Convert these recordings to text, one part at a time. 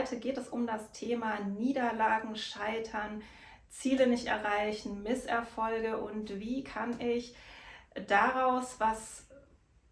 Heute geht es um das Thema Niederlagen, Scheitern, Ziele nicht erreichen, Misserfolge und wie kann ich daraus was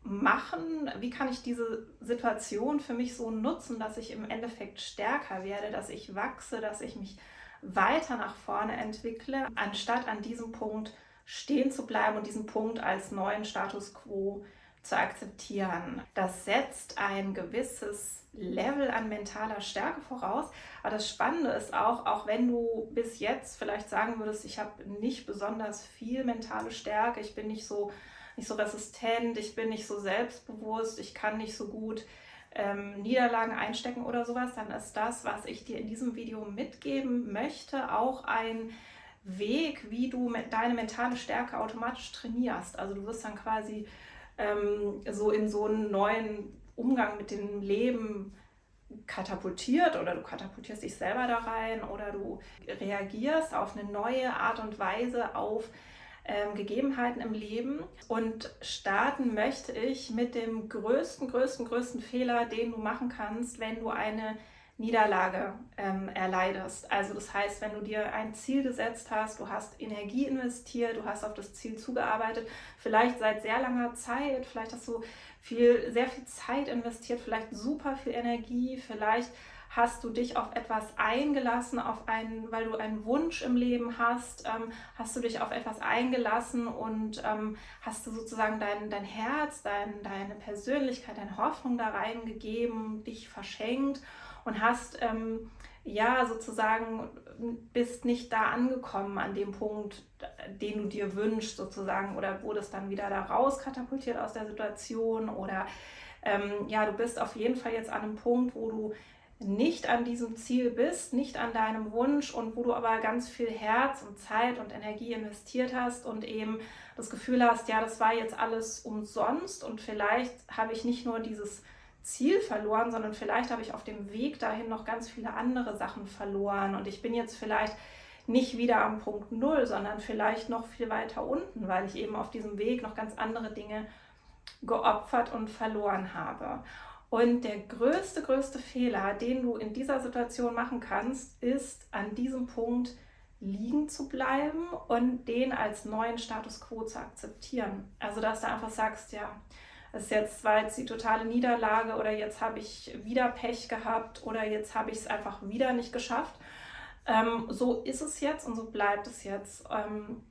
machen? Wie kann ich diese Situation für mich so nutzen, dass ich im Endeffekt stärker werde, dass ich wachse, dass ich mich weiter nach vorne entwickle, anstatt an diesem Punkt stehen zu bleiben und diesen Punkt als neuen Status quo zu akzeptieren. Das setzt ein gewisses Level an mentaler Stärke voraus. Aber das Spannende ist auch, auch wenn du bis jetzt vielleicht sagen würdest, ich habe nicht besonders viel mentale Stärke, ich bin nicht so, nicht so resistent, ich bin nicht so selbstbewusst, ich kann nicht so gut ähm, Niederlagen einstecken oder sowas, dann ist das, was ich dir in diesem Video mitgeben möchte, auch ein Weg, wie du deine mentale Stärke automatisch trainierst. Also du wirst dann quasi ähm, so in so einen neuen Umgang mit dem Leben katapultiert oder du katapultierst dich selber da rein oder du reagierst auf eine neue Art und Weise auf ähm, Gegebenheiten im Leben. Und starten möchte ich mit dem größten, größten, größten Fehler, den du machen kannst, wenn du eine Niederlage ähm, erleidest. Also das heißt, wenn du dir ein Ziel gesetzt hast, du hast Energie investiert, du hast auf das Ziel zugearbeitet, vielleicht seit sehr langer Zeit, vielleicht hast du viel, sehr viel Zeit investiert, vielleicht super viel Energie, vielleicht hast du dich auf etwas eingelassen, auf einen, weil du einen Wunsch im Leben hast, ähm, hast du dich auf etwas eingelassen und ähm, hast du sozusagen dein, dein Herz, dein, deine Persönlichkeit, deine Hoffnung da reingegeben, dich verschenkt und hast ähm, ja sozusagen bist nicht da angekommen an dem Punkt, den du dir wünschst sozusagen oder wurdest dann wieder da raus katapultiert aus der Situation oder ähm, ja, du bist auf jeden Fall jetzt an einem Punkt, wo du nicht an diesem Ziel bist, nicht an deinem Wunsch und wo du aber ganz viel Herz und Zeit und Energie investiert hast und eben das Gefühl hast, ja, das war jetzt alles umsonst und vielleicht habe ich nicht nur dieses Ziel verloren, sondern vielleicht habe ich auf dem Weg dahin noch ganz viele andere Sachen verloren und ich bin jetzt vielleicht nicht wieder am Punkt Null, sondern vielleicht noch viel weiter unten, weil ich eben auf diesem Weg noch ganz andere Dinge geopfert und verloren habe. Und der größte, größte Fehler, den du in dieser Situation machen kannst, ist an diesem Punkt liegen zu bleiben und den als neuen Status quo zu akzeptieren. Also dass du einfach sagst, ja, es jetzt zwar jetzt die totale Niederlage oder jetzt habe ich wieder Pech gehabt oder jetzt habe ich es einfach wieder nicht geschafft. Ähm, so ist es jetzt und so bleibt es jetzt. Ähm,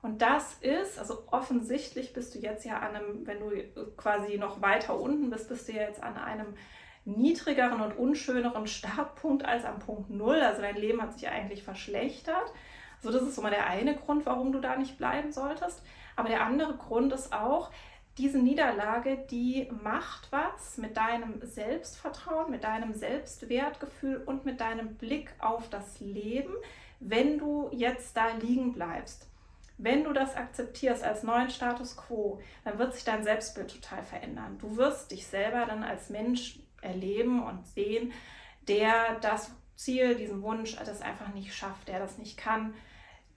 und das ist, also offensichtlich bist du jetzt ja an einem, wenn du quasi noch weiter unten bist, bist du ja jetzt an einem niedrigeren und unschöneren Startpunkt als am Punkt Null. Also dein Leben hat sich eigentlich verschlechtert. So, also das ist so mal der eine Grund, warum du da nicht bleiben solltest. Aber der andere Grund ist auch, diese Niederlage, die macht was mit deinem Selbstvertrauen, mit deinem Selbstwertgefühl und mit deinem Blick auf das Leben, wenn du jetzt da liegen bleibst. Wenn du das akzeptierst als neuen Status quo, dann wird sich dein Selbstbild total verändern. Du wirst dich selber dann als Mensch erleben und sehen, der das Ziel, diesen Wunsch, das einfach nicht schafft, der das nicht kann,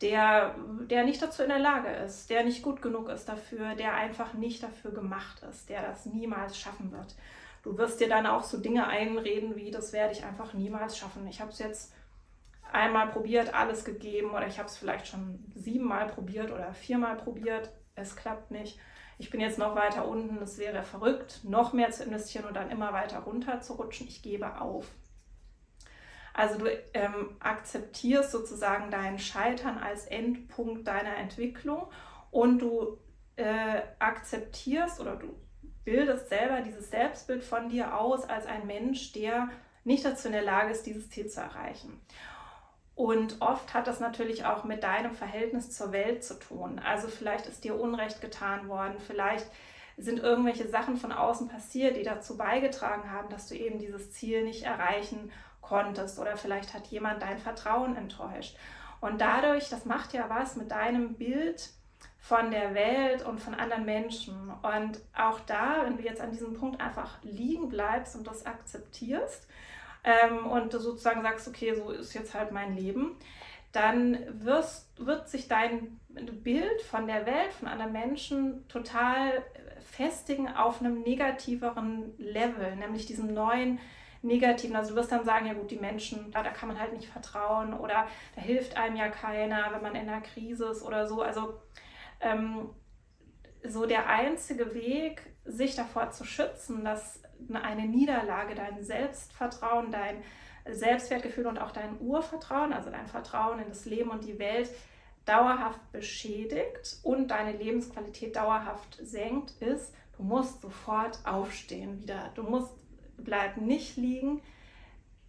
der, der nicht dazu in der Lage ist, der nicht gut genug ist dafür, der einfach nicht dafür gemacht ist, der das niemals schaffen wird. Du wirst dir dann auch so Dinge einreden wie, das werde ich einfach niemals schaffen. Ich habe es jetzt einmal probiert, alles gegeben oder ich habe es vielleicht schon siebenmal probiert oder viermal probiert, es klappt nicht. Ich bin jetzt noch weiter unten, es wäre verrückt, noch mehr zu investieren und dann immer weiter runter zu rutschen. Ich gebe auf. Also du ähm, akzeptierst sozusagen dein Scheitern als Endpunkt deiner Entwicklung und du äh, akzeptierst oder du bildest selber dieses Selbstbild von dir aus als ein Mensch, der nicht dazu in der Lage ist, dieses Ziel zu erreichen. Und oft hat das natürlich auch mit deinem Verhältnis zur Welt zu tun. Also vielleicht ist dir Unrecht getan worden, vielleicht sind irgendwelche Sachen von außen passiert, die dazu beigetragen haben, dass du eben dieses Ziel nicht erreichen konntest oder vielleicht hat jemand dein Vertrauen enttäuscht. Und dadurch, das macht ja was mit deinem Bild von der Welt und von anderen Menschen. Und auch da, wenn du jetzt an diesem Punkt einfach liegen bleibst und das akzeptierst ähm, und sozusagen sagst, okay, so ist jetzt halt mein Leben, dann wirst, wird sich dein Bild von der Welt, von anderen Menschen total festigen auf einem negativeren Level, nämlich diesem neuen Negativen. Also du wirst dann sagen, ja gut, die Menschen, da, da kann man halt nicht vertrauen oder da hilft einem ja keiner, wenn man in einer Krise ist oder so. Also ähm, so der einzige Weg, sich davor zu schützen, dass eine Niederlage dein Selbstvertrauen, dein Selbstwertgefühl und auch dein Urvertrauen, also dein Vertrauen in das Leben und die Welt, dauerhaft beschädigt und deine Lebensqualität dauerhaft senkt, ist, du musst sofort aufstehen wieder. Du musst, bleib nicht liegen,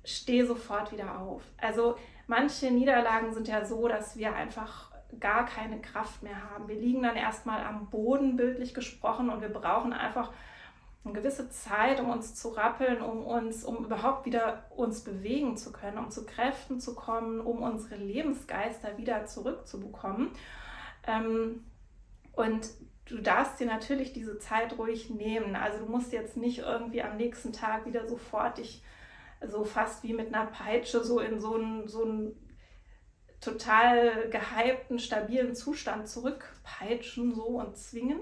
steh sofort wieder auf. Also manche Niederlagen sind ja so, dass wir einfach gar keine Kraft mehr haben. Wir liegen dann erstmal am Boden, bildlich gesprochen, und wir brauchen einfach eine gewisse Zeit, um uns zu rappeln, um uns, um überhaupt wieder uns bewegen zu können, um zu Kräften zu kommen, um unsere Lebensgeister wieder zurückzubekommen. Ähm, und du darfst dir natürlich diese Zeit ruhig nehmen. Also du musst jetzt nicht irgendwie am nächsten Tag wieder sofort dich so fast wie mit einer Peitsche so in so einen, so einen total gehypten, stabilen Zustand zurückpeitschen so und zwingen.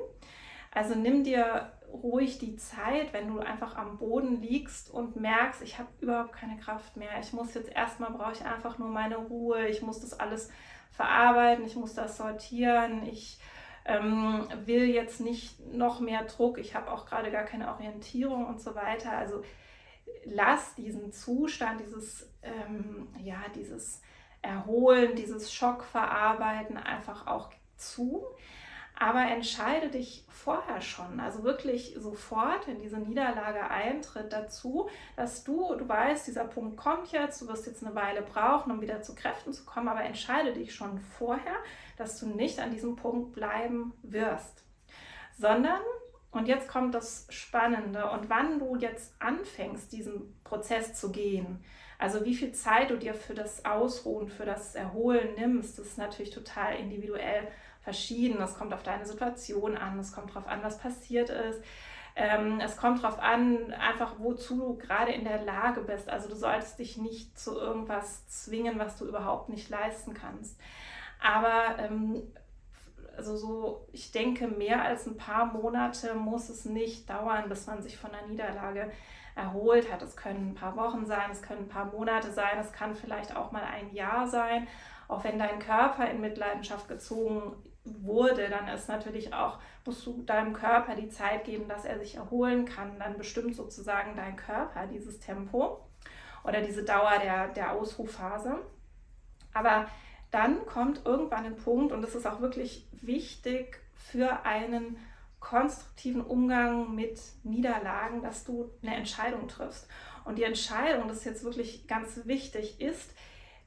Also nimm dir ruhig die Zeit, wenn du einfach am Boden liegst und merkst, ich habe überhaupt keine Kraft mehr. Ich muss jetzt erstmal, brauche ich einfach nur meine Ruhe. Ich muss das alles verarbeiten, ich muss das sortieren. Ich ähm, will jetzt nicht noch mehr Druck. Ich habe auch gerade gar keine Orientierung und so weiter. Also lass diesen Zustand, dieses, ähm, ja, dieses Erholen, dieses Schockverarbeiten einfach auch zu. Aber entscheide dich vorher schon, also wirklich sofort, wenn diese Niederlage eintritt, dazu, dass du, du weißt, dieser Punkt kommt jetzt, du wirst jetzt eine Weile brauchen, um wieder zu Kräften zu kommen, aber entscheide dich schon vorher, dass du nicht an diesem Punkt bleiben wirst, sondern, und jetzt kommt das Spannende, und wann du jetzt anfängst, diesen Prozess zu gehen, also wie viel Zeit du dir für das Ausruhen, für das Erholen nimmst, ist natürlich total individuell verschieden. Es kommt auf deine Situation an, es kommt darauf an, was passiert ist. Ähm, es kommt darauf an, einfach wozu du gerade in der Lage bist. Also du solltest dich nicht zu irgendwas zwingen, was du überhaupt nicht leisten kannst. Aber ähm, also so, ich denke, mehr als ein paar Monate muss es nicht dauern, bis man sich von der Niederlage erholt hat. Es können ein paar Wochen sein, es können ein paar Monate sein, es kann vielleicht auch mal ein Jahr sein. Auch wenn dein Körper in Mitleidenschaft gezogen wurde, dann ist natürlich auch, musst du deinem Körper die Zeit geben, dass er sich erholen kann. Dann bestimmt sozusagen dein Körper dieses Tempo oder diese Dauer der, der Ausrufphase. Aber dann kommt irgendwann ein Punkt, und das ist auch wirklich wichtig für einen konstruktiven Umgang mit Niederlagen, dass du eine Entscheidung triffst. Und die Entscheidung, das ist jetzt wirklich ganz wichtig, ist,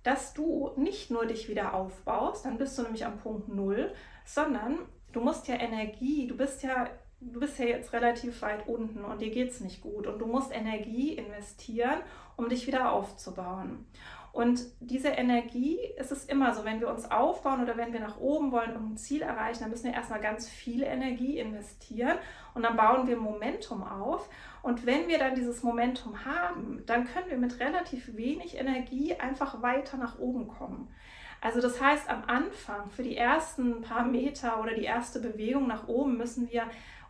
dass du nicht nur dich wieder aufbaust, dann bist du nämlich am Punkt Null, sondern du musst ja Energie, du bist ja, du bist ja jetzt relativ weit unten und dir geht es nicht gut und du musst Energie investieren, um dich wieder aufzubauen. Und diese Energie ist es immer so, wenn wir uns aufbauen oder wenn wir nach oben wollen und ein Ziel erreichen, dann müssen wir erstmal ganz viel Energie investieren und dann bauen wir Momentum auf. Und wenn wir dann dieses Momentum haben, dann können wir mit relativ wenig Energie einfach weiter nach oben kommen. Also das heißt, am Anfang, für die ersten paar Meter oder die erste Bewegung nach oben, müssen wir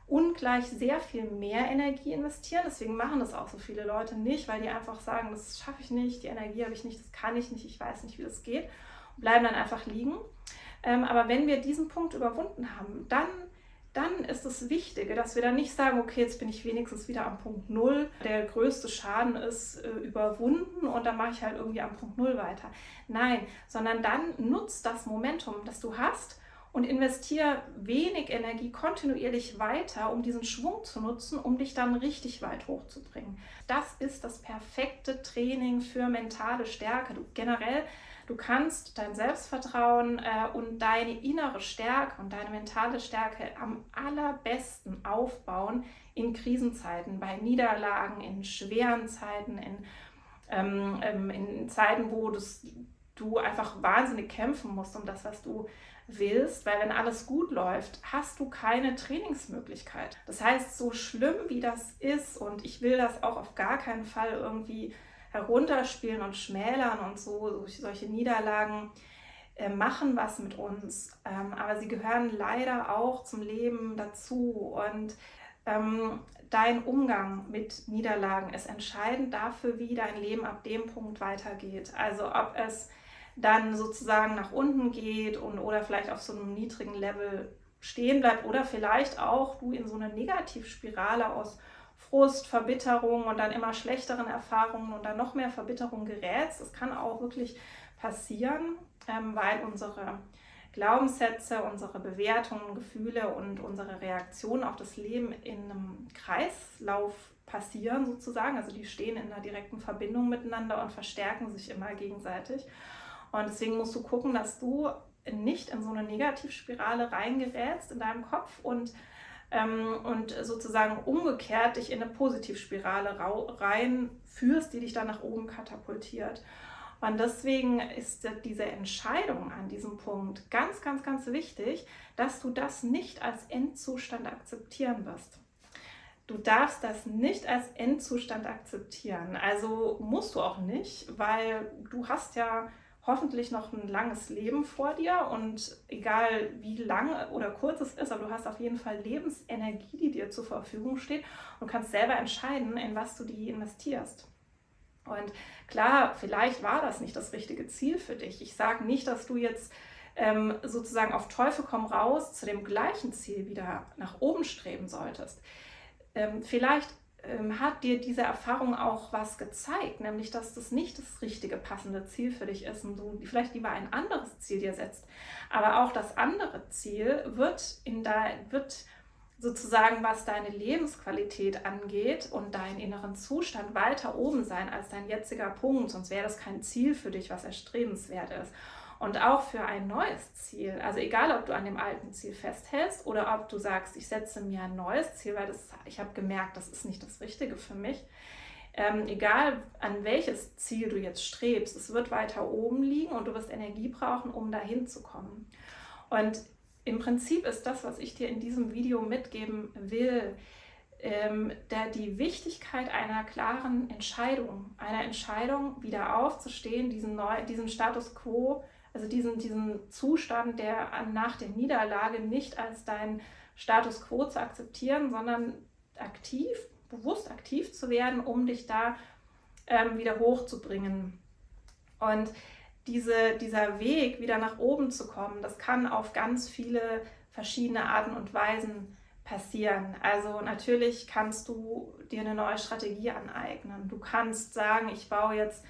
ungleich sehr viel mehr Energie investieren. Deswegen machen das auch so viele Leute nicht, weil die einfach sagen, das schaffe ich nicht, die Energie habe ich nicht, das kann ich nicht, ich weiß nicht, wie das geht und bleiben dann einfach liegen. Ähm, aber wenn wir diesen Punkt überwunden haben, dann, dann ist es Wichtige, dass wir dann nicht sagen, okay, jetzt bin ich wenigstens wieder am Punkt Null, der größte Schaden ist äh, überwunden und dann mache ich halt irgendwie am Punkt Null weiter. Nein, sondern dann nutzt das Momentum, das du hast und investiere wenig Energie kontinuierlich weiter, um diesen Schwung zu nutzen, um dich dann richtig weit hochzubringen. Das ist das perfekte Training für mentale Stärke. Du generell, du kannst dein Selbstvertrauen äh, und deine innere Stärke und deine mentale Stärke am allerbesten aufbauen in Krisenzeiten, bei Niederlagen, in schweren Zeiten, in, ähm, ähm in Zeiten, wo du einfach wahnsinnig kämpfen musst um das, was du willst, weil wenn alles gut läuft, hast du keine Trainingsmöglichkeit. Das heißt, so schlimm wie das ist, und ich will das auch auf gar keinen Fall irgendwie herunterspielen und schmälern und so, solche Niederlagen äh, machen was mit uns, ähm, aber sie gehören leider auch zum Leben dazu und ähm, dein Umgang mit Niederlagen ist entscheidend dafür, wie dein Leben ab dem Punkt weitergeht. Also ob es dann sozusagen nach unten geht und oder vielleicht auf so einem niedrigen Level stehen bleibt oder vielleicht auch du in so eine Negativspirale aus Frust, Verbitterung und dann immer schlechteren Erfahrungen und dann noch mehr Verbitterung gerätst. Das kann auch wirklich passieren, ähm, weil unsere Glaubenssätze, unsere Bewertungen, Gefühle und unsere Reaktionen auf das Leben in einem Kreislauf passieren sozusagen. Also die stehen in einer direkten Verbindung miteinander und verstärken sich immer gegenseitig. Und deswegen musst du gucken, dass du nicht in so eine Negativspirale reingerätst in deinem Kopf und, ähm, und sozusagen umgekehrt dich in eine Positivspirale reinführst, die dich dann nach oben katapultiert. Und deswegen ist diese Entscheidung an diesem Punkt ganz, ganz, ganz wichtig, dass du das nicht als Endzustand akzeptieren wirst. Du darfst das nicht als Endzustand akzeptieren. Also musst du auch nicht, weil du hast ja hoffentlich noch ein langes Leben vor dir und egal wie lang oder kurz es ist, aber du hast auf jeden Fall Lebensenergie, die dir zur Verfügung steht und kannst selber entscheiden, in was du die investierst. Und klar, vielleicht war das nicht das richtige Ziel für dich. Ich sage nicht, dass du jetzt ähm, sozusagen auf Teufel komm raus zu dem gleichen Ziel wieder nach oben streben solltest. Ähm, vielleicht hat dir diese Erfahrung auch was gezeigt, nämlich dass das nicht das richtige, passende Ziel für dich ist und du vielleicht lieber ein anderes Ziel dir setzt. Aber auch das andere Ziel wird, in dein, wird sozusagen, was deine Lebensqualität angeht und deinen inneren Zustand weiter oben sein als dein jetziger Punkt, sonst wäre das kein Ziel für dich, was erstrebenswert ist und auch für ein neues Ziel. Also egal, ob du an dem alten Ziel festhältst oder ob du sagst, ich setze mir ein neues Ziel, weil das, ich habe gemerkt, das ist nicht das Richtige für mich. Ähm, egal an welches Ziel du jetzt strebst, es wird weiter oben liegen und du wirst Energie brauchen, um dahin zu kommen. Und im Prinzip ist das, was ich dir in diesem Video mitgeben will, ähm, der, die Wichtigkeit einer klaren Entscheidung, einer Entscheidung, wieder aufzustehen, diesen, neu, diesen Status quo also diesen, diesen Zustand, der nach der Niederlage nicht als dein Status quo zu akzeptieren, sondern aktiv, bewusst aktiv zu werden, um dich da ähm, wieder hochzubringen. Und diese, dieser Weg, wieder nach oben zu kommen, das kann auf ganz viele verschiedene Arten und Weisen passieren. Also natürlich kannst du dir eine neue Strategie aneignen. Du kannst sagen, ich baue jetzt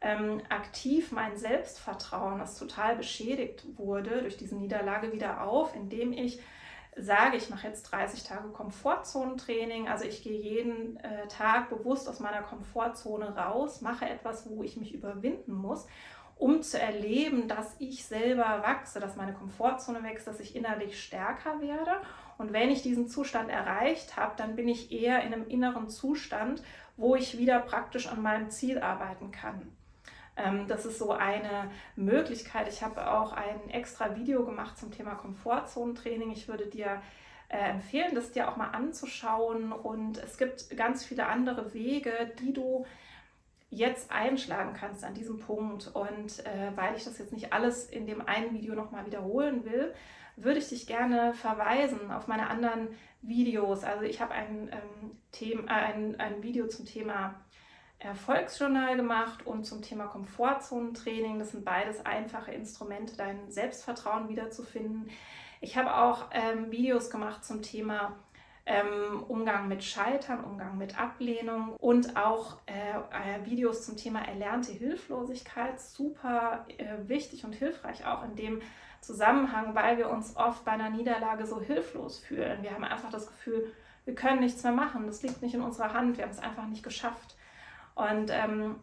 ähm, aktiv mein Selbstvertrauen, das total beschädigt wurde durch diese Niederlage, wieder auf, indem ich sage, ich mache jetzt 30 Tage Komfortzonentraining, also ich gehe jeden äh, Tag bewusst aus meiner Komfortzone raus, mache etwas, wo ich mich überwinden muss, um zu erleben, dass ich selber wachse, dass meine Komfortzone wächst, dass ich innerlich stärker werde. Und wenn ich diesen Zustand erreicht habe, dann bin ich eher in einem inneren Zustand, wo ich wieder praktisch an meinem Ziel arbeiten kann. Ähm, das ist so eine Möglichkeit. Ich habe auch ein extra Video gemacht zum Thema Komfortzonentraining. Ich würde dir äh, empfehlen, das dir auch mal anzuschauen. Und es gibt ganz viele andere Wege, die du jetzt einschlagen kannst an diesem Punkt. Und äh, weil ich das jetzt nicht alles in dem einen Video nochmal wiederholen will, würde ich dich gerne verweisen auf meine anderen Videos. Also ich habe ein, ähm, äh, ein, ein Video zum Thema Erfolgsjournal gemacht und zum Thema Komfortzonentraining. Das sind beides einfache Instrumente, dein Selbstvertrauen wiederzufinden. Ich habe auch ähm, Videos gemacht zum Thema ähm, Umgang mit Scheitern, Umgang mit Ablehnung und auch äh, äh, Videos zum Thema erlernte Hilflosigkeit. Super äh, wichtig und hilfreich auch in dem Zusammenhang, weil wir uns oft bei einer Niederlage so hilflos fühlen. Wir haben einfach das Gefühl, wir können nichts mehr machen, das liegt nicht in unserer Hand, wir haben es einfach nicht geschafft. Und ähm,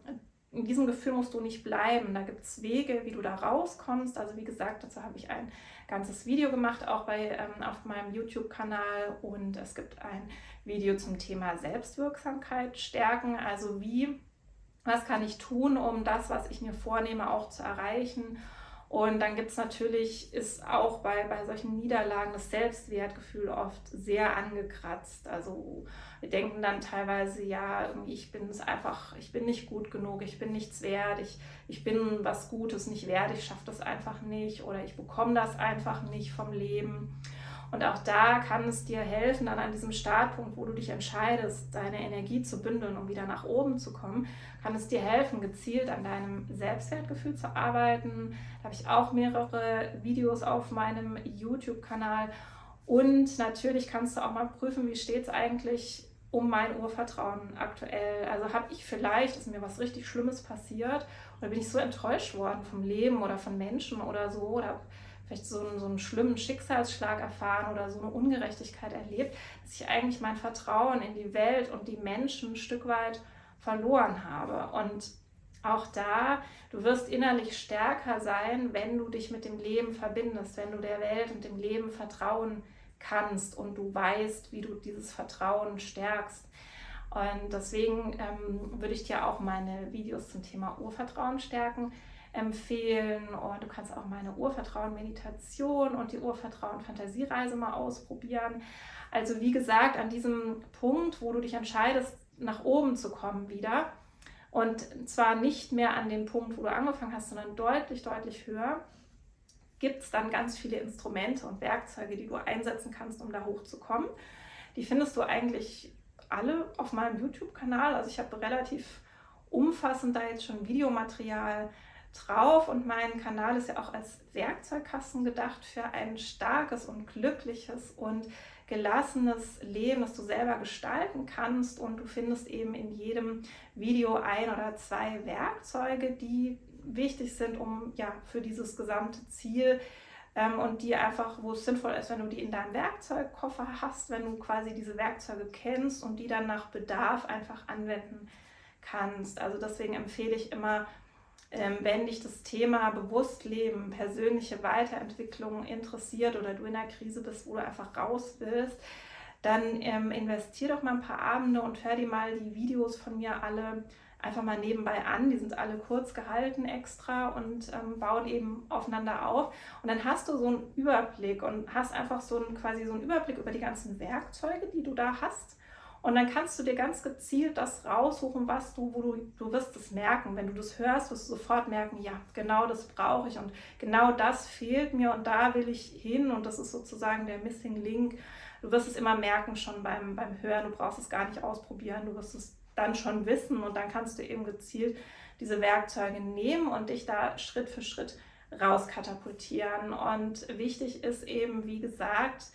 in diesem Gefühl musst du nicht bleiben. Da gibt es Wege, wie du da rauskommst. Also wie gesagt, dazu habe ich ein ganzes Video gemacht, auch bei, ähm, auf meinem YouTube-Kanal. Und es gibt ein Video zum Thema Selbstwirksamkeit stärken. Also wie, was kann ich tun, um das, was ich mir vornehme, auch zu erreichen und dann gibt es natürlich, ist auch bei, bei solchen Niederlagen das Selbstwertgefühl oft sehr angekratzt. Also wir denken dann teilweise, ja, ich bin es einfach, ich bin nicht gut genug, ich bin nichts wert, ich, ich bin was Gutes nicht wert, ich schaffe das einfach nicht oder ich bekomme das einfach nicht vom Leben. Und auch da kann es dir helfen, dann an diesem Startpunkt, wo du dich entscheidest, deine Energie zu bündeln, um wieder nach oben zu kommen, kann es dir helfen, gezielt an deinem Selbstwertgefühl zu arbeiten. Da habe ich auch mehrere Videos auf meinem YouTube-Kanal. Und natürlich kannst du auch mal prüfen, wie steht es eigentlich um mein Urvertrauen aktuell. Also habe ich vielleicht, ist mir was richtig Schlimmes passiert oder bin ich so enttäuscht worden vom Leben oder von Menschen oder so oder vielleicht so einen, so einen schlimmen Schicksalsschlag erfahren oder so eine Ungerechtigkeit erlebt, dass ich eigentlich mein Vertrauen in die Welt und die Menschen ein Stück weit verloren habe. Und auch da, du wirst innerlich stärker sein, wenn du dich mit dem Leben verbindest, wenn du der Welt und dem Leben vertrauen kannst und du weißt, wie du dieses Vertrauen stärkst. Und deswegen ähm, würde ich dir auch meine Videos zum Thema Urvertrauen stärken empfehlen. Und du kannst auch meine Urvertrauen-Meditation und die Urvertrauen-Fantasiereise mal ausprobieren. Also wie gesagt, an diesem Punkt, wo du dich entscheidest, nach oben zu kommen wieder. Und zwar nicht mehr an dem Punkt, wo du angefangen hast, sondern deutlich, deutlich höher, gibt es dann ganz viele Instrumente und Werkzeuge, die du einsetzen kannst, um da hochzukommen. Die findest du eigentlich alle auf meinem YouTube-Kanal. Also ich habe relativ umfassend da jetzt schon Videomaterial drauf und mein Kanal ist ja auch als Werkzeugkasten gedacht für ein starkes und glückliches und gelassenes Leben, das du selber gestalten kannst und du findest eben in jedem Video ein oder zwei Werkzeuge, die wichtig sind, um ja für dieses gesamte Ziel ähm, und die einfach, wo es sinnvoll ist, wenn du die in deinem Werkzeugkoffer hast, wenn du quasi diese Werkzeuge kennst und die dann nach Bedarf einfach anwenden kannst. Also deswegen empfehle ich immer, wenn dich das Thema Bewusstleben, persönliche Weiterentwicklung interessiert oder du in einer Krise bist, wo du einfach raus willst, dann ähm, investier doch mal ein paar Abende und hör dir mal die Videos von mir alle einfach mal nebenbei an. Die sind alle kurz gehalten extra und ähm, bauen eben aufeinander auf. Und dann hast du so einen Überblick und hast einfach so einen, quasi so einen Überblick über die ganzen Werkzeuge, die du da hast und dann kannst du dir ganz gezielt das raussuchen, was du, wo du, du wirst es merken. Wenn du das hörst, wirst du sofort merken, ja, genau das brauche ich und genau das fehlt mir und da will ich hin und das ist sozusagen der Missing Link. Du wirst es immer merken schon beim, beim Hören, du brauchst es gar nicht ausprobieren, du wirst es dann schon wissen und dann kannst du eben gezielt diese Werkzeuge nehmen und dich da Schritt für Schritt rauskatapultieren. Und wichtig ist eben, wie gesagt,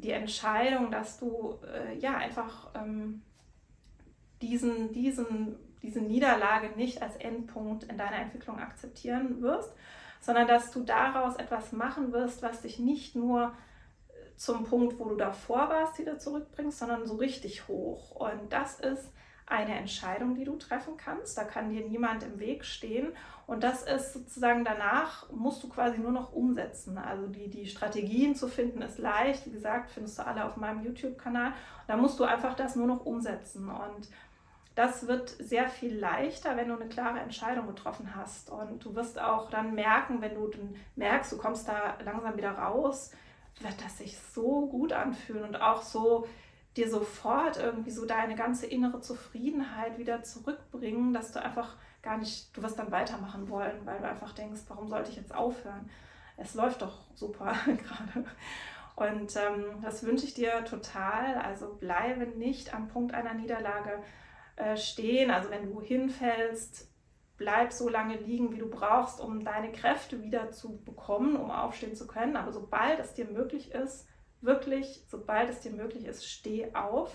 die Entscheidung, dass du äh, ja einfach ähm, diesen, diesen, diese Niederlage nicht als Endpunkt in deiner Entwicklung akzeptieren wirst, sondern dass du daraus etwas machen wirst, was dich nicht nur äh, zum Punkt, wo du davor warst, wieder zurückbringst, sondern so richtig hoch. Und das ist eine Entscheidung, die du treffen kannst. Da kann dir niemand im Weg stehen. Und das ist sozusagen danach, musst du quasi nur noch umsetzen. Also die, die Strategien zu finden ist leicht. Wie gesagt, findest du alle auf meinem YouTube-Kanal. Da musst du einfach das nur noch umsetzen. Und das wird sehr viel leichter, wenn du eine klare Entscheidung getroffen hast. Und du wirst auch dann merken, wenn du merkst, du kommst da langsam wieder raus, wird das sich so gut anfühlen und auch so dir sofort irgendwie so deine ganze innere Zufriedenheit wieder zurückbringen, dass du einfach gar nicht, du wirst dann weitermachen wollen, weil du einfach denkst, warum sollte ich jetzt aufhören? Es läuft doch super gerade. Und ähm, das wünsche ich dir total. Also bleibe nicht am Punkt einer Niederlage äh, stehen. Also wenn du hinfällst, bleib so lange liegen, wie du brauchst, um deine Kräfte wieder zu bekommen, um aufstehen zu können. Aber sobald es dir möglich ist, wirklich, sobald es dir möglich ist, steh auf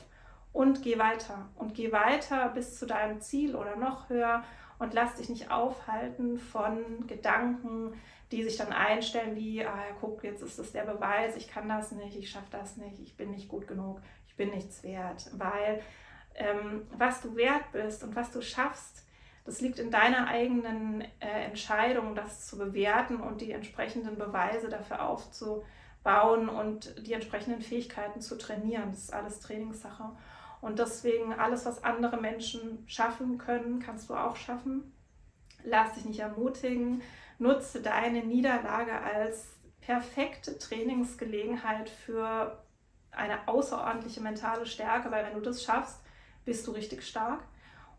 und geh weiter. Und geh weiter bis zu deinem Ziel oder noch höher und lass dich nicht aufhalten von Gedanken, die sich dann einstellen wie, ah guck, jetzt ist das der Beweis, ich kann das nicht, ich schaffe das nicht, ich bin nicht gut genug, ich bin nichts wert. Weil ähm, was du wert bist und was du schaffst, das liegt in deiner eigenen äh, Entscheidung, das zu bewerten und die entsprechenden Beweise dafür aufzubauen bauen und die entsprechenden Fähigkeiten zu trainieren. Das ist alles Trainingssache. Und deswegen alles, was andere Menschen schaffen können, kannst du auch schaffen. Lass dich nicht ermutigen. Nutze deine Niederlage als perfekte Trainingsgelegenheit für eine außerordentliche mentale Stärke, weil wenn du das schaffst, bist du richtig stark.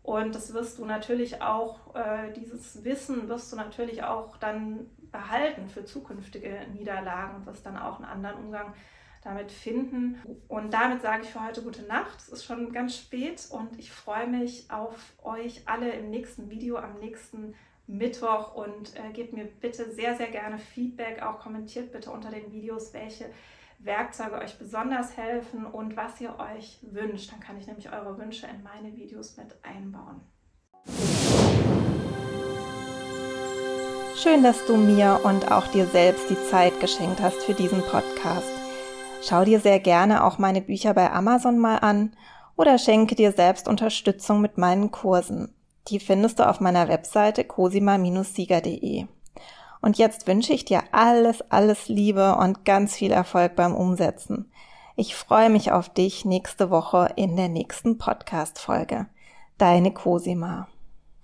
Und das wirst du natürlich auch, äh, dieses Wissen wirst du natürlich auch dann behalten für zukünftige Niederlagen und wirst dann auch einen anderen Umgang damit finden. Und damit sage ich für heute gute Nacht. Es ist schon ganz spät und ich freue mich auf euch alle im nächsten Video am nächsten Mittwoch und äh, gebt mir bitte sehr, sehr gerne Feedback. Auch kommentiert bitte unter den Videos, welche Werkzeuge euch besonders helfen und was ihr euch wünscht. Dann kann ich nämlich eure Wünsche in meine Videos mit einbauen. Schön, dass du mir und auch dir selbst die Zeit geschenkt hast für diesen Podcast. Schau dir sehr gerne auch meine Bücher bei Amazon mal an oder schenke dir selbst Unterstützung mit meinen Kursen. Die findest du auf meiner Webseite cosima-sieger.de. Und jetzt wünsche ich dir alles, alles Liebe und ganz viel Erfolg beim Umsetzen. Ich freue mich auf dich nächste Woche in der nächsten Podcast-Folge. Deine Cosima.